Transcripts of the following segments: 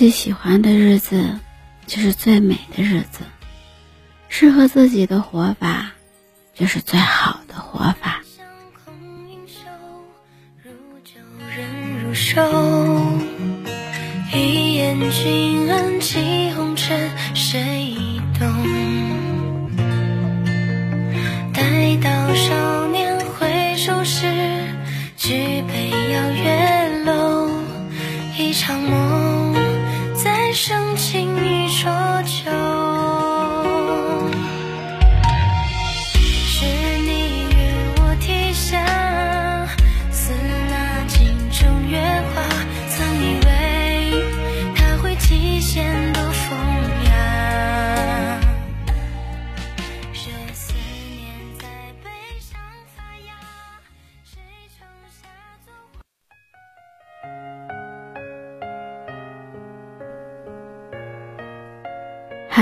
最喜欢的日子，就是最美的日子；适合自己的活法，就是最好的活法。一眼，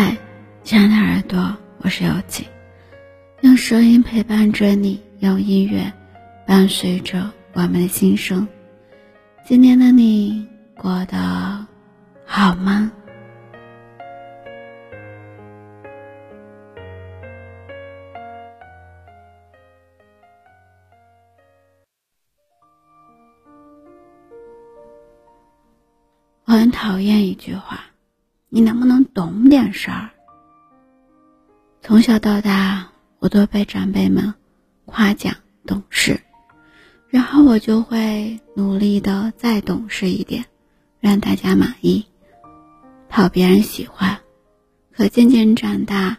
嗨，亲爱的耳朵，我是有景，用声音陪伴着你，用音乐伴随着我们的心声。今天的你过得好吗？我很讨厌一句话。你能不能懂点事儿？从小到大，我都被长辈们夸奖懂事，然后我就会努力的再懂事一点，让大家满意，讨别人喜欢。可渐渐长大，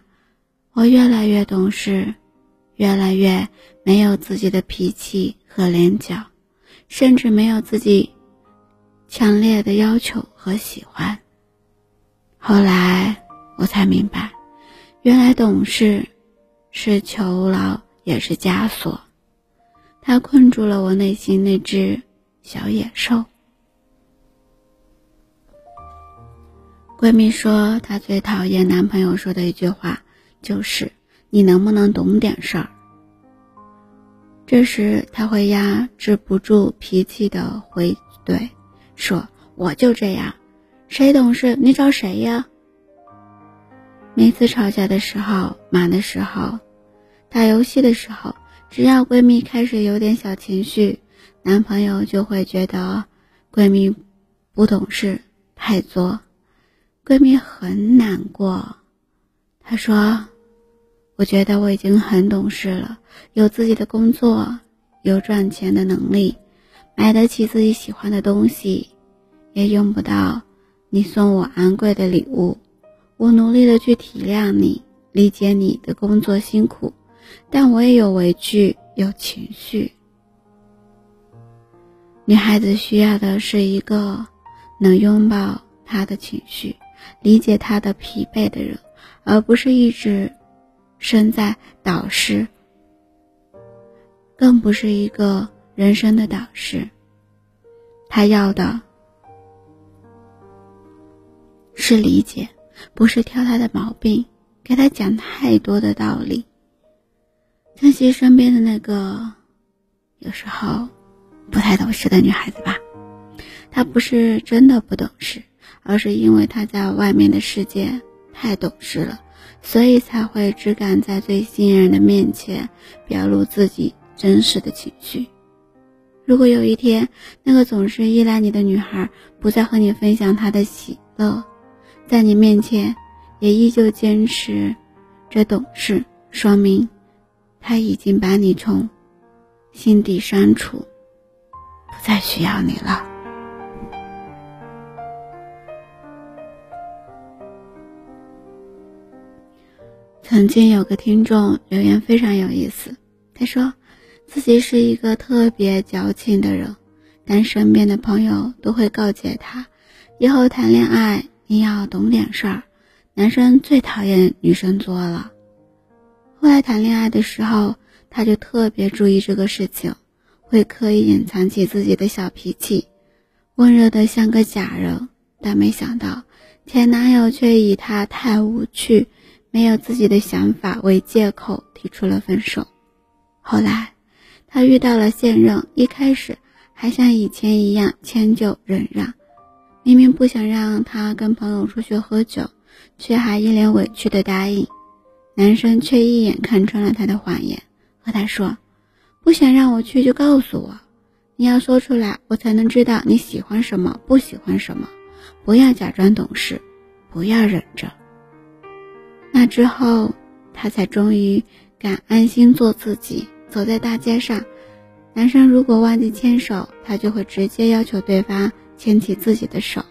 我越来越懂事，越来越没有自己的脾气和棱角，甚至没有自己强烈的要求和喜欢。后来我才明白，原来懂事是囚牢，也是枷锁。它困住了我内心那只小野兽。闺蜜说，她最讨厌男朋友说的一句话就是：“你能不能懂点事儿？”这时，她会压制不住脾气的回怼，说：“我就这样。”谁懂事？你找谁呀？每次吵架的时候、忙的时候、打游戏的时候，只要闺蜜开始有点小情绪，男朋友就会觉得闺蜜不懂事、太作。闺蜜很难过，她说：“我觉得我已经很懂事了，有自己的工作，有赚钱的能力，买得起自己喜欢的东西，也用不到。”你送我昂贵的礼物，我努力的去体谅你，理解你的工作辛苦，但我也有委屈，有情绪。女孩子需要的是一个能拥抱她的情绪、理解她的疲惫的人，而不是一直身在导师，更不是一个人生的导师。她要的。是理解，不是挑他的毛病，给他讲太多的道理。珍惜身边的那个有时候不太懂事的女孩子吧。她不是真的不懂事，而是因为她在外面的世界太懂事了，所以才会只敢在最信任的面前表露自己真实的情绪。如果有一天，那个总是依赖你的女孩不再和你分享她的喜乐，在你面前，也依旧坚持着懂事，说明他已经把你从心底删除，不再需要你了。曾经有个听众留言非常有意思，他说自己是一个特别矫情的人，但身边的朋友都会告诫他，以后谈恋爱。你要懂点事儿，男生最讨厌女生作了。后来谈恋爱的时候，他就特别注意这个事情，会刻意隐藏起自己的小脾气，温热的像个假人。但没想到前男友却以他太无趣、没有自己的想法为借口提出了分手。后来他遇到了现任，一开始还像以前一样迁就忍让。明明不想让他跟朋友出去喝酒，却还一脸委屈的答应。男生却一眼看穿了他的谎言，和他说：“不想让我去就告诉我，你要说出来，我才能知道你喜欢什么，不喜欢什么。不要假装懂事，不要忍着。”那之后，他才终于敢安心做自己。走在大街上，男生如果忘记牵手，他就会直接要求对方牵起自己的手。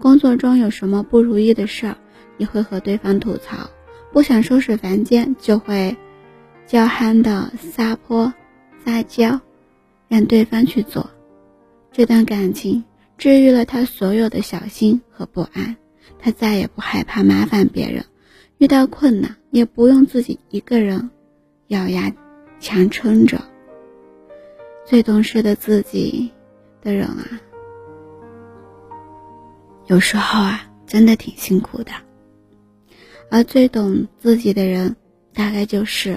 工作中有什么不如意的事儿，也会和对方吐槽。不想收拾房间，就会娇憨的撒泼撒娇，让对方去做。这段感情治愈了他所有的小心和不安，他再也不害怕麻烦别人。遇到困难也不用自己一个人咬牙强撑着。最懂事的自己的人啊，有时候啊，真的挺辛苦的。而最懂自己的人，大概就是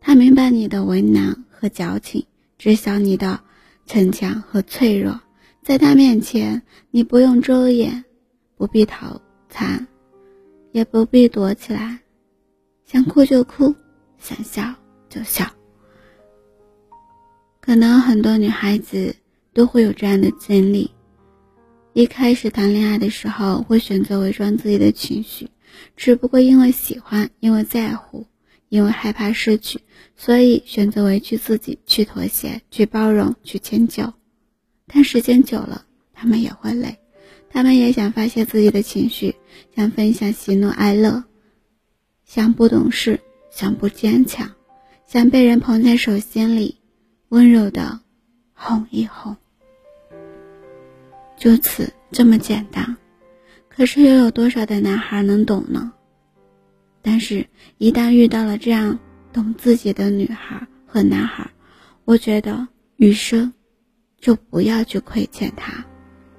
他明白你的为难和矫情，知晓你的逞强和脆弱，在他面前，你不用遮掩，不必逃藏。也不必躲起来，想哭就哭，想笑就笑。可能很多女孩子都会有这样的经历：一开始谈恋爱的时候，会选择伪装自己的情绪，只不过因为喜欢，因为在乎，因为害怕失去，所以选择委屈自己，去妥协，去包容，去迁就。但时间久了，他们也会累。他们也想发泄自己的情绪，想分享喜怒哀乐，想不懂事，想不坚强，想被人捧在手心里，温柔的哄一哄，就此这么简单。可是又有多少的男孩能懂呢？但是，一旦遇到了这样懂自己的女孩和男孩，我觉得余生就不要去亏欠他，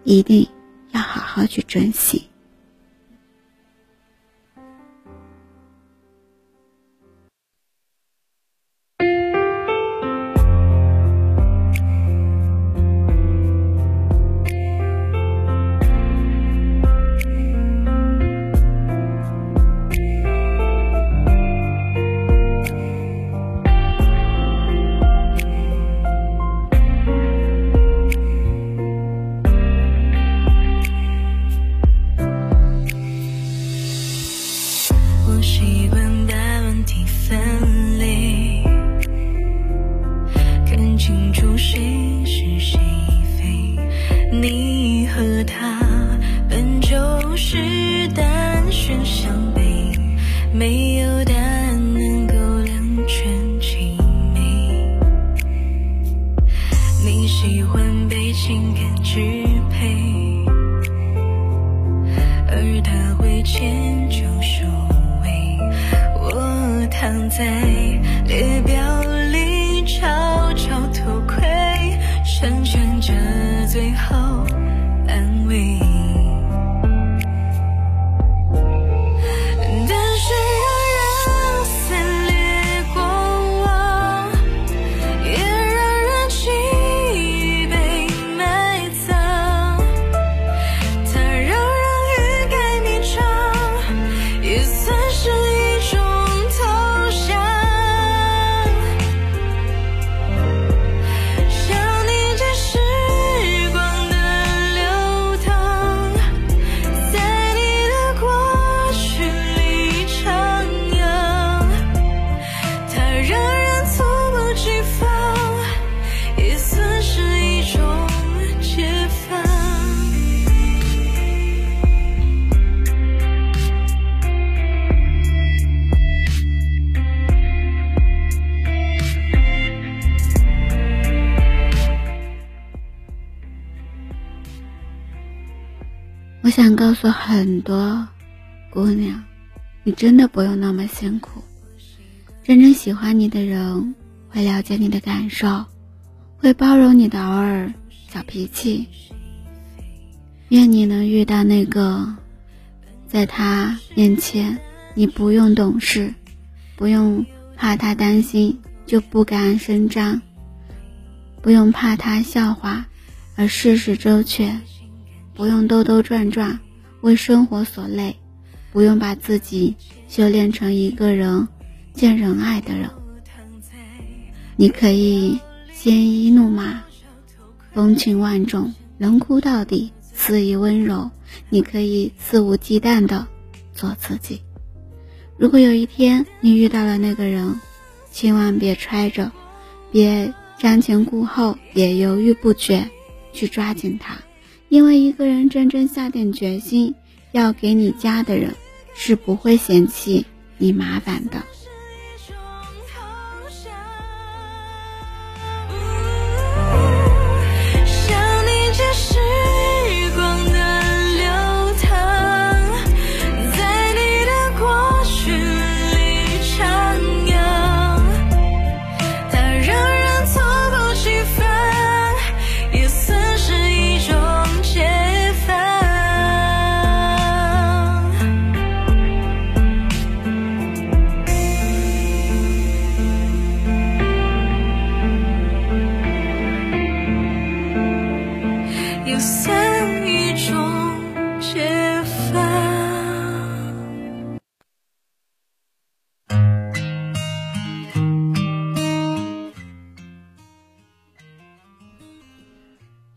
一定。要好好去珍惜。是单纯伤悲我想告诉很多姑娘，你真的不用那么辛苦。真正喜欢你的人会了解你的感受，会包容你的偶尔小脾气。愿你能遇到那个，在他面前你不用懂事，不用怕他担心就不敢声张，不用怕他笑话，而事事周全。不用兜兜转转，为生活所累，不用把自己修炼成一个人见人爱的人。你可以鲜衣怒马，风情万种，能哭到底，肆意温柔。你可以肆无忌惮的做自己。如果有一天你遇到了那个人，千万别揣着，别瞻前顾后，别犹豫不决，去抓紧他。因为一个人真正下定决心要给你家的人，是不会嫌弃你麻烦的。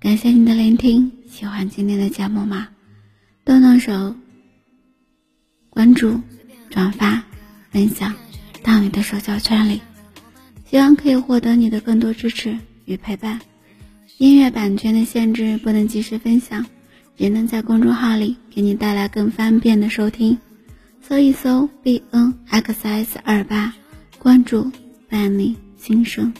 感谢你的聆听，喜欢今天的节目吗？动动手，关注、转发、分享到你的社交圈里，希望可以获得你的更多支持与陪伴。音乐版权的限制不能及时分享，也能在公众号里给你带来更方便的收听。搜一搜 b n x s 二八，关注伴你心声。